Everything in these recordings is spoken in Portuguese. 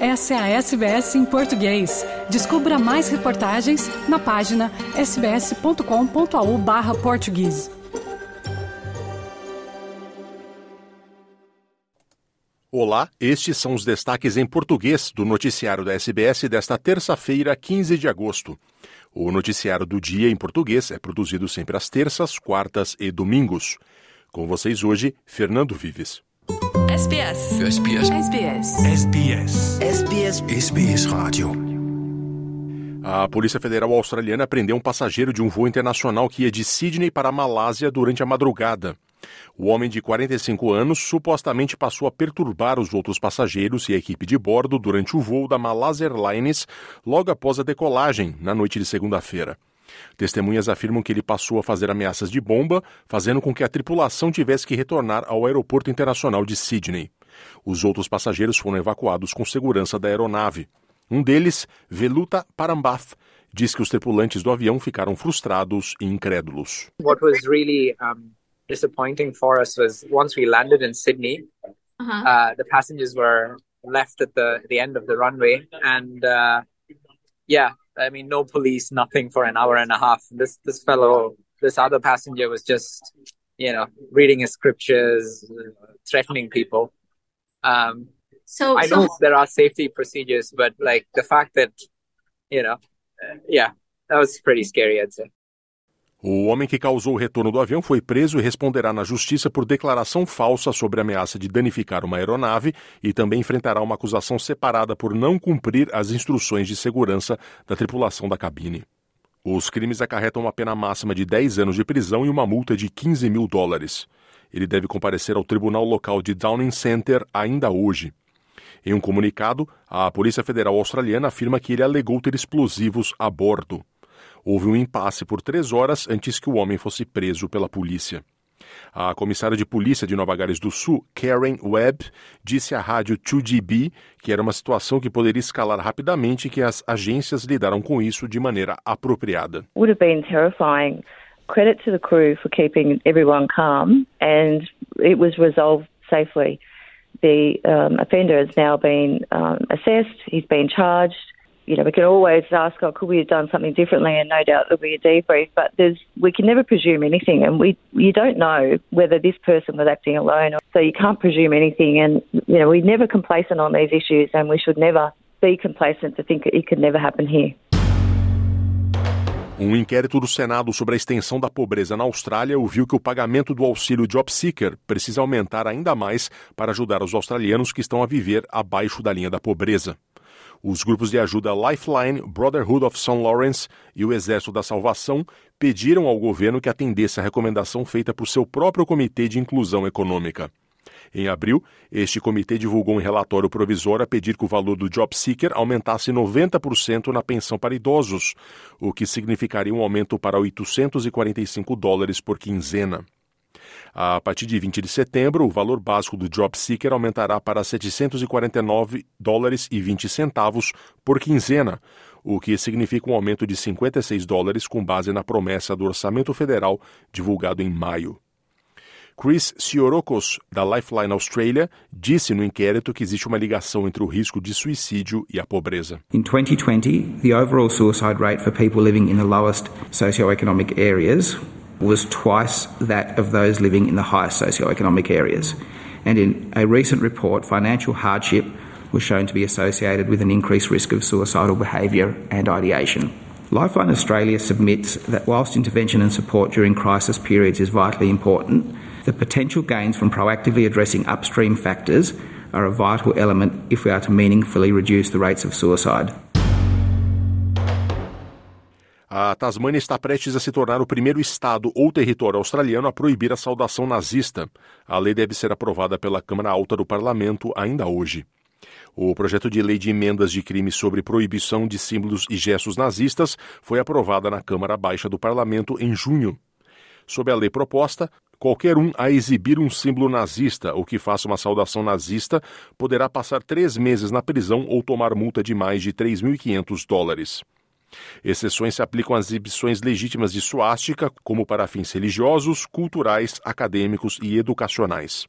Essa é a SBS em português. Descubra mais reportagens na página sbs.com.au/português. Olá, estes são os destaques em português do noticiário da SBS desta terça-feira, 15 de agosto. O noticiário do dia em português é produzido sempre às terças, quartas e domingos. Com vocês hoje, Fernando Vives. SBS. SBS. SBS. SBS. SBS. SBS Radio. A Polícia Federal Australiana prendeu um passageiro de um voo internacional que ia de Sydney para a Malásia durante a madrugada. O homem de 45 anos supostamente passou a perturbar os outros passageiros e a equipe de bordo durante o voo da Malaysia Airlines logo após a decolagem, na noite de segunda-feira. Testemunhas afirmam que ele passou a fazer ameaças de bomba, fazendo com que a tripulação tivesse que retornar ao aeroporto internacional de Sydney. Os outros passageiros foram evacuados com segurança da aeronave. Um deles, Veluta Parambath, diz que os tripulantes do avião ficaram frustrados e incrédulos. What was really um, disappointing for us was once we landed in Sydney, Uh-huh. uh, the passengers were left at the, the end of the runway, and uh, yeah, I mean, no police, nothing for an hour and a half. This this fellow, this other passenger, was just, you know, reading his scriptures, uh, threatening people. Um, So, I so know there are safety procedures, but like the fact that, you know, uh, yeah, that was pretty scary, I'd say. O homem que causou o retorno do avião foi preso e responderá na justiça por declaração falsa sobre ameaça de danificar uma aeronave e também enfrentará uma acusação separada por não cumprir as instruções de segurança da tripulação da cabine. Os crimes acarretam uma pena máxima de 10 anos de prisão e uma multa de 15 mil dólares. Ele deve comparecer ao tribunal local de Downing Center ainda hoje. Em um comunicado, a Polícia Federal Australiana afirma que ele alegou ter explosivos a bordo. Houve um impasse por três horas antes que o homem fosse preso pela polícia. A comissária de polícia de Nova Gales do Sul, Karen Webb, disse à rádio 2GB que era uma situação que poderia escalar rapidamente e que as agências lidaram com isso de maneira apropriada. would have been terrifying. Credit to the crew for keeping everyone calm, and it was resolved safely. The um, offender has now been um, assessed, he's been charged. You know, we can always ask, oh, could we have done something differently? And no doubt there'll be a debrief, but there's, we can never presume anything, and we you don't know whether this person was acting alone, so you can't presume anything. And you know, we're never complacent on these issues, and we should never be complacent to think it could never happen here. Um inquérito do Senado sobre a extensão da pobreza na Austrália ouviu que o pagamento do auxílio Job Seeker precisa aumentar ainda mais para ajudar os australianos que estão a viver abaixo da linha da pobreza. Os grupos de ajuda Lifeline, Brotherhood of St. Lawrence e o Exército da Salvação pediram ao governo que atendesse a recomendação feita por seu próprio Comitê de Inclusão Econômica. Em abril, este comitê divulgou um relatório provisório a pedir que o valor do Job Seeker aumentasse 90% na pensão para idosos, o que significaria um aumento para 845 dólares por quinzena. A partir de 20 de setembro, o valor básico do Job Seeker aumentará para 749 dólares e 20 centavos por quinzena, o que significa um aumento de 56 dólares com base na promessa do orçamento federal divulgado em maio. Chris Siorokos, da Lifeline Australia, disse no inquérito que existe uma ligação entre o risco de suicídio e a pobreza. In 2020, the overall suicide rate for people living in the lowest socioeconomic areas was twice that of those living in the highest socioeconomic areas. And in a recent report, financial hardship was shown to be associated with an increased risk of suicidal behaviour and ideation. Lifeline Australia submits that whilst intervention and support during crisis periods is vitally important, the potential gains from proactively addressing upstream factors are a vital element if we are to meaningfully reduce the rates of suicide. A Tasmânia está prestes a se tornar o primeiro estado ou território australiano a proibir a saudação nazista. A lei deve ser aprovada pela Câmara Alta do Parlamento ainda hoje. O projeto de lei de emendas de crimes sobre proibição de símbolos e gestos nazistas foi aprovada na Câmara Baixa do Parlamento em junho. Sob a lei proposta, qualquer um a exibir um símbolo nazista ou que faça uma saudação nazista poderá passar três meses na prisão ou tomar multa de mais de 3.500 dólares. Exceções se aplicam às exibições legítimas de suástica, como para fins religiosos, culturais, acadêmicos e educacionais.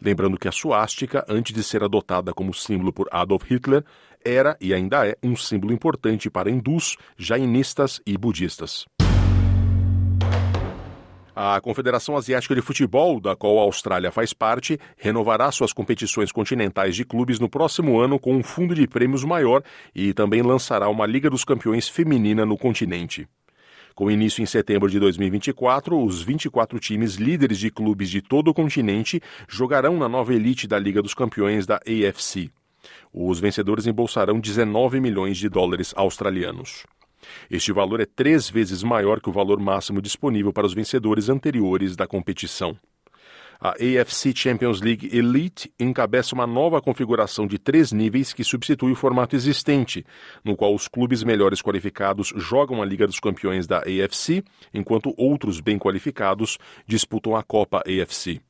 Lembrando que a suástica, antes de ser adotada como símbolo por Adolf Hitler, era e ainda é um símbolo importante para hindus, jainistas e budistas. A Confederação Asiática de Futebol, da qual a Austrália faz parte, renovará suas competições continentais de clubes no próximo ano com um fundo de prêmios maior e também lançará uma Liga dos Campeões feminina no continente. Com início em setembro de 2024, os 24 times líderes de clubes de todo o continente jogarão na nova elite da Liga dos Campeões da AFC. Os vencedores embolsarão 19 milhões de dólares australianos. Este valor é três vezes maior que o valor máximo disponível para os vencedores anteriores da competição. A AFC Champions League Elite encabeça uma nova configuração de três níveis que substitui o formato existente, no qual os clubes melhores qualificados jogam a Liga dos Campeões da AFC, enquanto outros bem qualificados disputam a Copa AFC.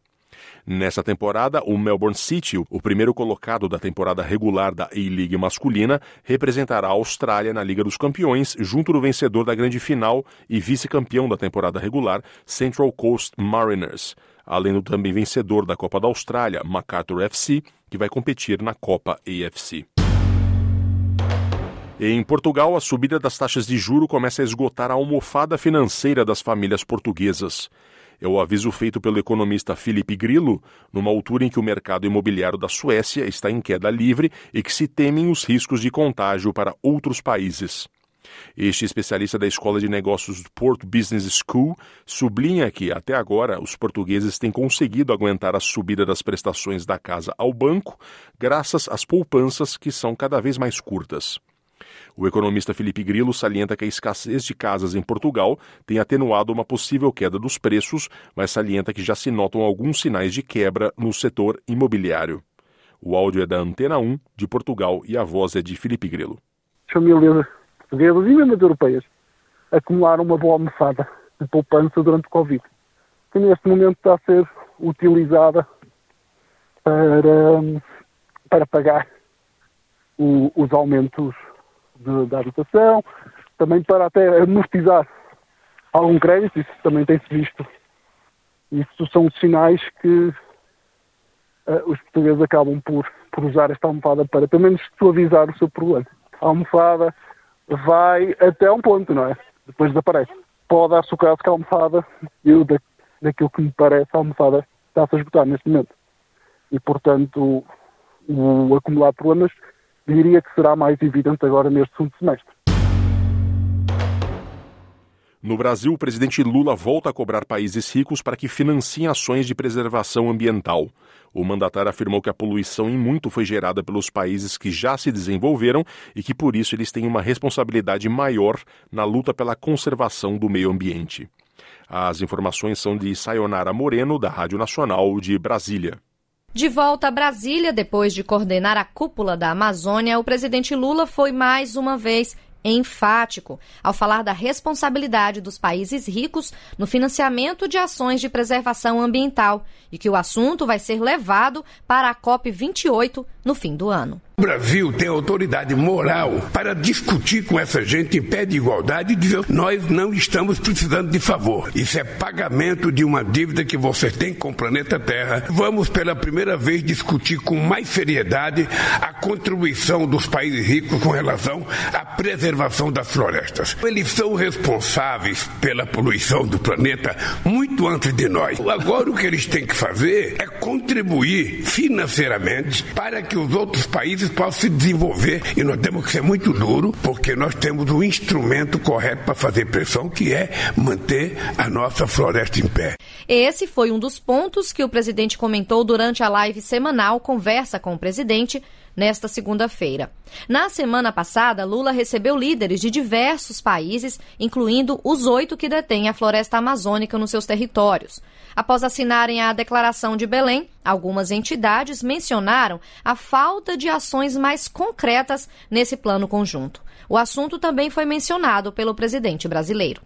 Nessa temporada, o Melbourne City, o primeiro colocado da temporada regular da A-League masculina, representará a Austrália na Liga dos Campeões, junto do vencedor da grande final e vice-campeão da temporada regular, Central Coast Mariners, além do também vencedor da Copa da Austrália, MacArthur FC, que vai competir na Copa AFC. Em Portugal, a subida das taxas de juro começa a esgotar a almofada financeira das famílias portuguesas. É o aviso feito pelo economista Felipe Grillo, numa altura em que o mercado imobiliário da Suécia está em queda livre e que se temem os riscos de contágio para outros países. Este especialista da Escola de Negócios do Port Business School sublinha que, até agora, os portugueses têm conseguido aguentar a subida das prestações da casa ao banco, graças às poupanças que são cada vez mais curtas. O economista Felipe Grilo salienta que a escassez de casas em Portugal tem atenuado uma possível queda dos preços, mas salienta que já se notam alguns sinais de quebra no setor imobiliário. O áudio é da Antena 1 de Portugal e a voz é de Felipe Grilo. Famílias portuguesas e mesmo as europeias acumularam uma boa almofada de poupança durante o Covid, que neste momento está a ser utilizada para, para pagar o, os aumentos de, da habitação, também para até amortizar algum crédito, isso também tem-se visto. Isso são sinais que uh, os portugueses acabam por, por usar esta almofada para pelo menos suavizar o seu problema. A almofada vai até um ponto, não é? Depois desaparece. Pode dar-se o caso que a almofada, eu, da, daquilo que me parece, a almofada está-se a esgotar neste momento. E, portanto, o, o acumular problemas diria que será mais evidente agora neste segundo semestre. No Brasil, o presidente Lula volta a cobrar países ricos para que financiem ações de preservação ambiental. O mandatário afirmou que a poluição em muito foi gerada pelos países que já se desenvolveram e que por isso eles têm uma responsabilidade maior na luta pela conservação do meio ambiente. As informações são de Sayonara Moreno, da Rádio Nacional de Brasília. De volta a Brasília, depois de coordenar a cúpula da Amazônia, o presidente Lula foi mais uma vez enfático ao falar da responsabilidade dos países ricos no financiamento de ações de preservação ambiental e que o assunto vai ser levado para a COP28 no fim do ano. O Brasil tem autoridade moral para discutir com essa gente em pé de igualdade e dizer: nós não estamos precisando de favor. Isso é pagamento de uma dívida que você tem com o planeta Terra. Vamos pela primeira vez discutir com mais seriedade a contribuição dos países ricos com relação à preservação das florestas. Eles são responsáveis pela poluição do planeta muito antes de nós. Agora o que eles têm que fazer é contribuir financeiramente para que os outros países possam se desenvolver e nós temos que ser muito duro porque nós temos o instrumento correto para fazer pressão, que é manter a nossa floresta em pé. Esse foi um dos pontos que o presidente comentou durante a live semanal Conversa com o Presidente nesta segunda-feira. Na semana passada, Lula recebeu líderes de diversos países, incluindo os oito que detêm a floresta amazônica nos seus territórios. Após assinarem a Declaração de Belém, algumas entidades mencionaram a falta de ações mais concretas nesse plano conjunto. O assunto também foi mencionado pelo presidente brasileiro.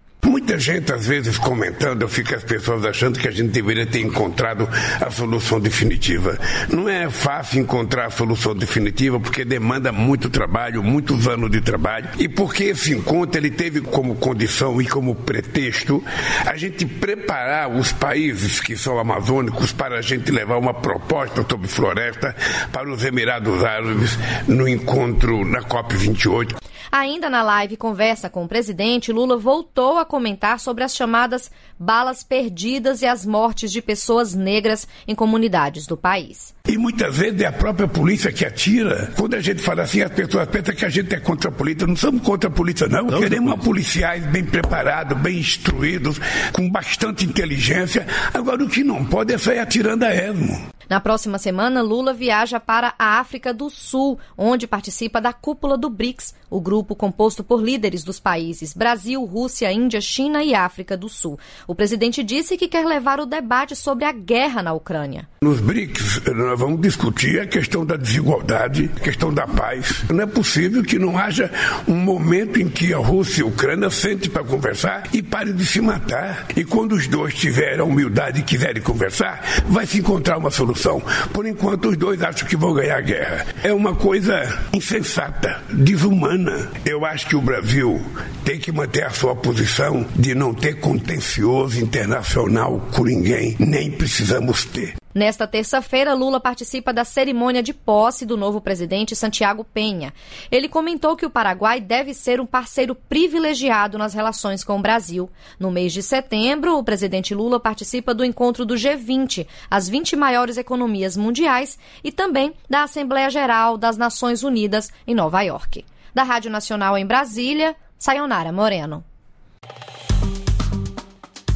Muita gente, às vezes, comentando, eu fico as pessoas achando que a gente deveria ter encontrado a solução definitiva. Não é fácil encontrar a solução definitiva porque demanda muito trabalho, muitos anos de trabalho, e porque esse encontro ele teve como condição e como pretexto a gente preparar os países que são amazônicos para a gente levar uma proposta sobre floresta para os Emirados Árabes no encontro na COP28. Ainda na live Conversa com o presidente, Lula voltou a comentar sobre as chamadas balas perdidas e as mortes de pessoas negras em comunidades do país. E muitas vezes é a própria polícia que atira. Quando a gente fala assim, as pessoas pensam que a gente é contra a polícia. Não somos contra a polícia, não. não Queremos policiais bem preparados, bem instruídos, com bastante inteligência. Agora, o que não pode é sair atirando a esmo. Na próxima semana, Lula viaja para a África do Sul, onde participa da cúpula do BRICS, o grupo composto por líderes dos países Brasil, Rússia, Índia, China e África do Sul. O presidente disse que quer levar o debate sobre a guerra na Ucrânia. Nos BRICS, nós vamos discutir a questão da desigualdade, a questão da paz. Não é possível que não haja um momento em que a Rússia e a Ucrânia sentem para conversar e parem de se matar. E quando os dois tiverem a humildade e quiserem conversar, vai se encontrar uma solução solução. Por enquanto, os dois acham que vão ganhar a guerra. É uma coisa insensata, desumana. Eu acho que o Brasil tem que manter a sua posição de não ter contencioso internacional com ninguém, nem precisamos ter. Nesta terça-feira, Lula participa da cerimônia de posse do novo presidente Santiago Penha. Ele comentou que o Paraguai deve ser um parceiro privilegiado nas relações com o Brasil. No mês de setembro, o presidente Lula participa do encontro do G20, as 20 maiores economias mundiais, e também da Assembleia Geral das Nações Unidas em Nova York. Da Rádio Nacional em Brasília, Sayonara Moreno.